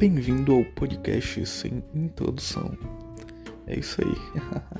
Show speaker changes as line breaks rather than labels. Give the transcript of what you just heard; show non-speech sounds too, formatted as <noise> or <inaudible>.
Bem-vindo ao podcast sem introdução. É isso aí. <laughs>